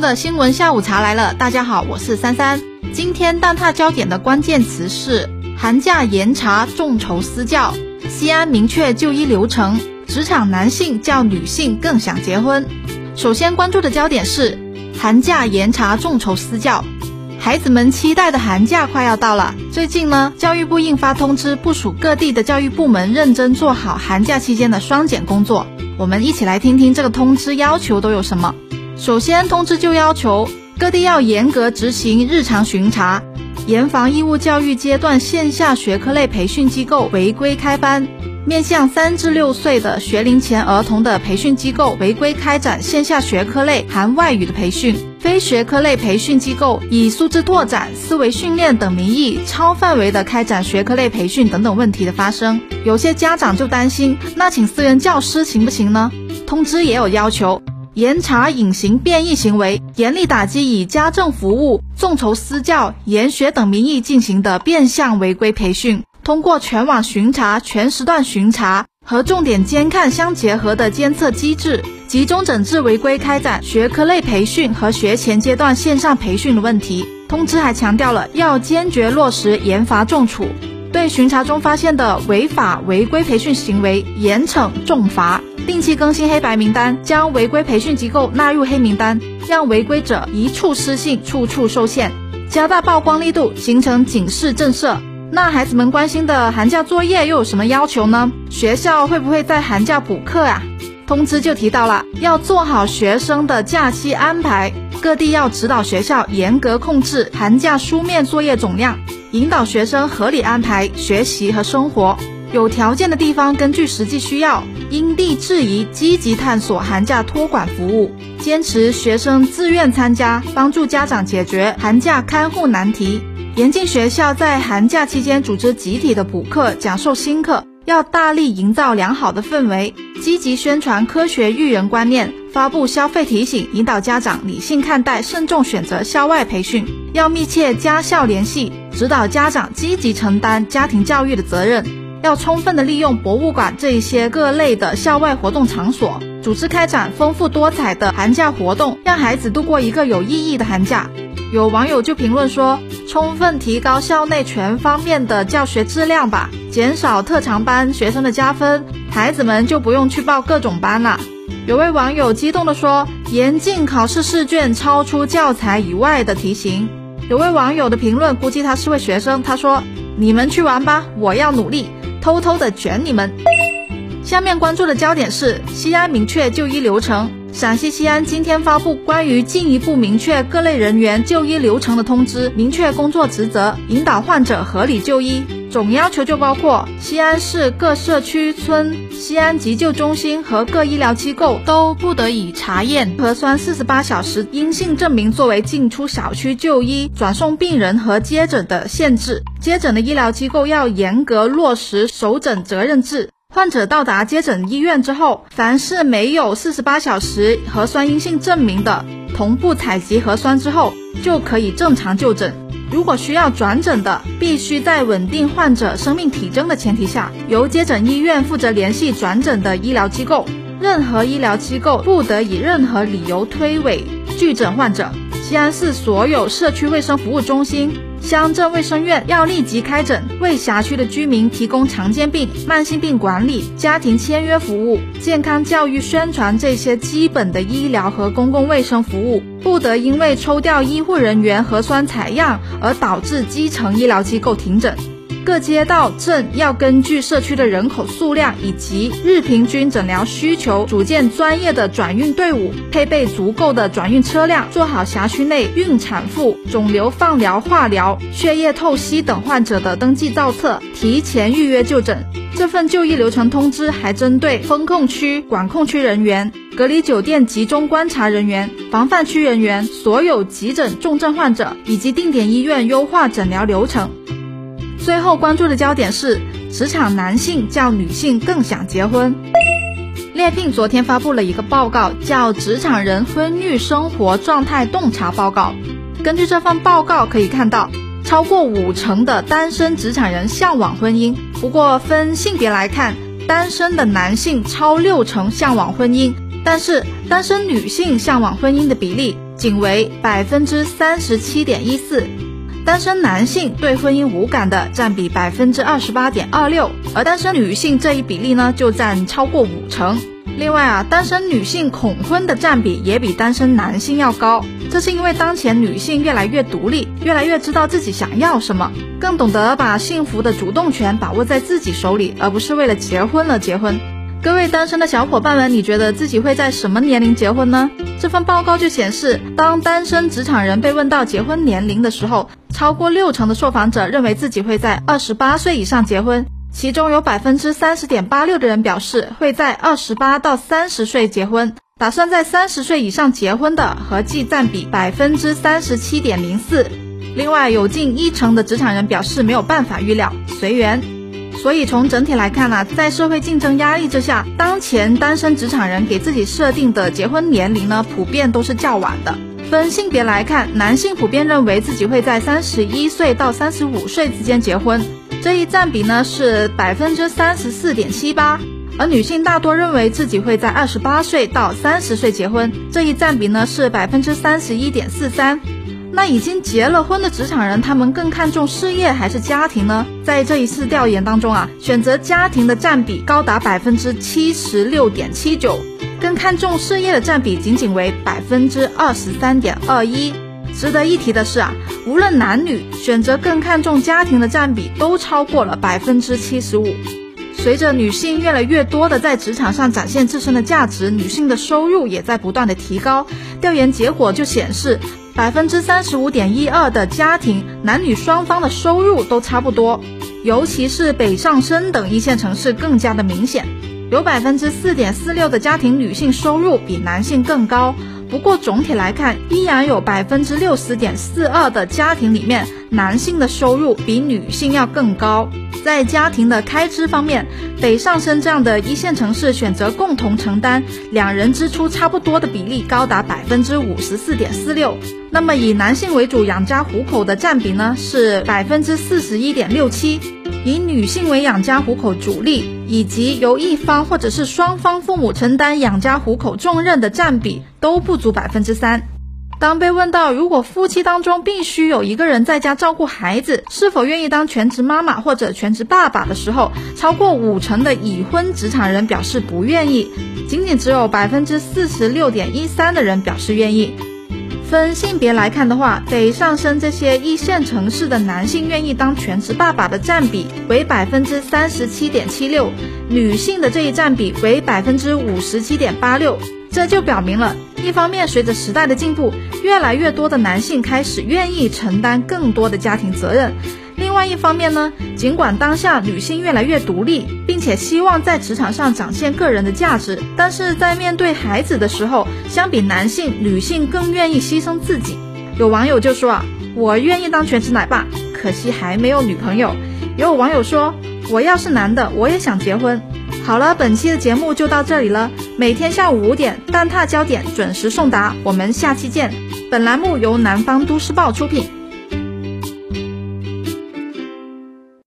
的新闻下午茶来了，大家好，我是三三。今天蛋挞焦点的关键词是寒假严查众筹私教，西安明确就医流程，职场男性较女性更想结婚。首先关注的焦点是寒假严查众筹私教，孩子们期待的寒假快要到了。最近呢，教育部印发通知，部署各地的教育部门认真做好寒假期间的双减工作。我们一起来听听这个通知要求都有什么。首先，通知就要求各地要严格执行日常巡查，严防义务教育阶段线下学科类培训机构违规开班。面向三至六岁的学龄前儿童的培训机构违规开展线下学科类含外语的培训，非学科类培训机构以素质拓展、思维训练等名义超范围的开展学科类培训等等问题的发生，有些家长就担心，那请私人教师行不行呢？通知也有要求，严查隐形变异行为，严厉打击以家政服务、众筹私教、研学等名义进行的变相违规培训。通过全网巡查、全时段巡查和重点监看相结合的监测机制，集中整治违规开展学科类培训和学前阶段线上培训的问题。通知还强调了要坚决落实严罚重处，对巡查中发现的违法违规培训行为严惩重罚，定期更新黑白名单，将违规培训机构纳入黑名单，让违规者一触失信，处处受限，加大曝光力度，形成警示震慑。那孩子们关心的寒假作业又有什么要求呢？学校会不会在寒假补课啊？通知就提到了，要做好学生的假期安排，各地要指导学校严格控制寒假书面作业总量，引导学生合理安排学习和生活。有条件的地方，根据实际需要，因地制宜，积极探索寒假托管服务，坚持学生自愿参加，帮助家长解决寒假看护难题。严禁学校在寒假期间组织集体的补课、讲授新课，要大力营造良好的氛围，积极宣传科学育人观念，发布消费提醒，引导家长理性看待、慎重选择校外培训。要密切家校联系，指导家长积极承担家庭教育的责任。要充分的利用博物馆这一些各类的校外活动场所，组织开展丰富多彩的寒假活动，让孩子度过一个有意义的寒假。有网友就评论说：“充分提高校内全方面的教学质量吧，减少特长班学生的加分，孩子们就不用去报各种班了。”有位网友激动地说：“严禁考试试卷超出教材以外的题型。”有位网友的评论，估计他是位学生，他说：“你们去玩吧，我要努力，偷偷的卷你们。”下面关注的焦点是西安明确就医流程。陕西西安今天发布关于进一步明确各类人员就医流程的通知，明确工作职责，引导患者合理就医。总要求就包括西安市各社区村、西安急救中心和各医疗机构都不得以查验核酸四十八小时阴性证明作为进出小区就医、转送病人和接诊的限制。接诊的医疗机构要严格落实首诊责任制。患者到达接诊医院之后，凡是没有四十八小时核酸阴性证明的，同步采集核酸之后就可以正常就诊。如果需要转诊的，必须在稳定患者生命体征的前提下，由接诊医院负责联系转诊的医疗机构。任何医疗机构不得以任何理由推诿拒诊患者。西安市所有社区卫生服务中心。乡镇卫生院要立即开诊，为辖区的居民提供常见病、慢性病管理、家庭签约服务、健康教育宣传这些基本的医疗和公共卫生服务，不得因为抽调医护人员核酸采样而导致基层医疗机构停诊。各街道镇要根据社区的人口数量以及日平均诊疗需求，组建专业的转运队伍，配备足够的转运车辆，做好辖区内孕产妇、肿瘤放疗、化疗、血液透析等患者的登记造册，提前预约就诊。这份就医流程通知还针对封控区、管控区人员、隔离酒店集中观察人员、防范区人员、所有急诊重症患者以及定点医院优化诊疗流程。最后关注的焦点是，职场男性较女性更想结婚。猎聘昨天发布了一个报告，叫《职场人婚育生活状态洞察报告》。根据这份报告可以看到，超过五成的单身职场人向往婚姻。不过分性别来看，单身的男性超六成向往婚姻，但是单身女性向往婚姻的比例。仅为百分之三十七点一四。单身男性对婚姻无感的占比百分之二十八点二六，而单身女性这一比例呢就占超过五成。另外啊，单身女性恐婚的占比也比单身男性要高，这是因为当前女性越来越独立，越来越知道自己想要什么，更懂得把幸福的主动权把握在自己手里，而不是为了结婚而结婚。各位单身的小伙伴们，你觉得自己会在什么年龄结婚呢？这份报告就显示，当单身职场人被问到结婚年龄的时候，超过六成的受访者认为自己会在二十八岁以上结婚，其中有百分之三十点八六的人表示会在二十八到三十岁结婚，打算在三十岁以上结婚的合计占比百分之三十七点零四。另外，有近一成的职场人表示没有办法预料，随缘。所以从整体来看呢，在社会竞争压力之下，当前单身职场人给自己设定的结婚年龄呢，普遍都是较晚的。分性别来看，男性普遍认为自己会在三十一岁到三十五岁之间结婚，这一占比呢是百分之三十四点七八；而女性大多认为自己会在二十八岁到三十岁结婚，这一占比呢是百分之三十一点四三。那已经结了婚的职场人，他们更看重事业还是家庭呢？在这一次调研当中啊，选择家庭的占比高达百分之七十六点七九，更看重事业的占比仅仅为百分之二十三点二一。值得一提的是啊，无论男女，选择更看重家庭的占比都超过了百分之七十五。随着女性越来越多的在职场上展现自身的价值，女性的收入也在不断的提高。调研结果就显示。百分之三十五点一二的家庭，男女双方的收入都差不多，尤其是北上深等一线城市更加的明显，有百分之四点四六的家庭女性收入比男性更高。不过总体来看，依然有百分之六十点四二的家庭里面，男性的收入比女性要更高。在家庭的开支方面，北上深这样的一线城市选择共同承担，两人支出差不多的比例高达百分之五十四点四六。那么以男性为主养家糊口的占比呢是百分之四十一点六七，以女性为养家糊口主力，以及由一方或者是双方父母承担养家糊口重任的占比都不足百分之三。当被问到如果夫妻当中必须有一个人在家照顾孩子，是否愿意当全职妈妈或者全职爸爸的时候，超过五成的已婚职场人表示不愿意，仅仅只有百分之四十六点一三的人表示愿意。分性别来看的话，北上深这些一线城市的男性愿意当全职爸爸的占比为百分之三十七点七六，女性的这一占比为百分之五十七点八六。这就表明了，一方面，随着时代的进步，越来越多的男性开始愿意承担更多的家庭责任；外一方面呢，尽管当下女性越来越独立，并且希望在职场上展现个人的价值，但是在面对孩子的时候，相比男性，女性更愿意牺牲自己。有网友就说啊，我愿意当全职奶爸，可惜还没有女朋友。也有网友说，我要是男的，我也想结婚。好了，本期的节目就到这里了。每天下午五点，蛋挞焦点准时送达，我们下期见。本栏目由南方都市报出品。